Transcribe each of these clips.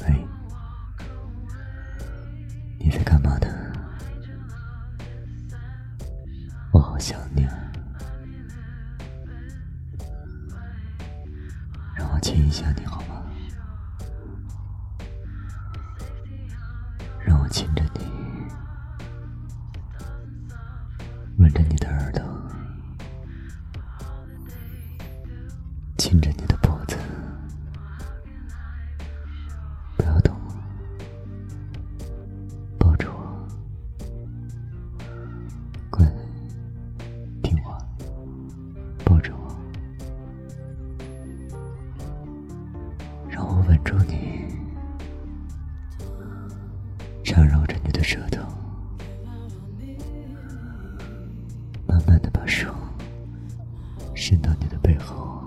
喂，你在干嘛呢？我好想你啊！让我亲一下你好吗？让我亲着你，吻着你的亲着你的脖子，不要动，抱着我，乖，听话，抱着我，让我吻住你。缠绕着你的舌头，慢慢的把手伸到你的背后，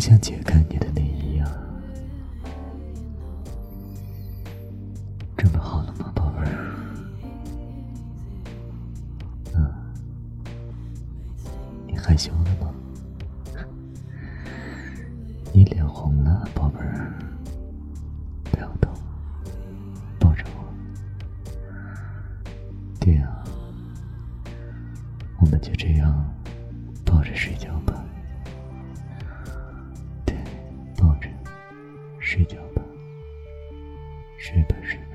像解开你的内衣啊！准备好了吗，宝贝儿？嗯，你害羞了吗？你脸红了，宝贝儿。不要动，抱着我。对呀，我们就这样抱着睡觉吧。睡觉吧，睡吧睡。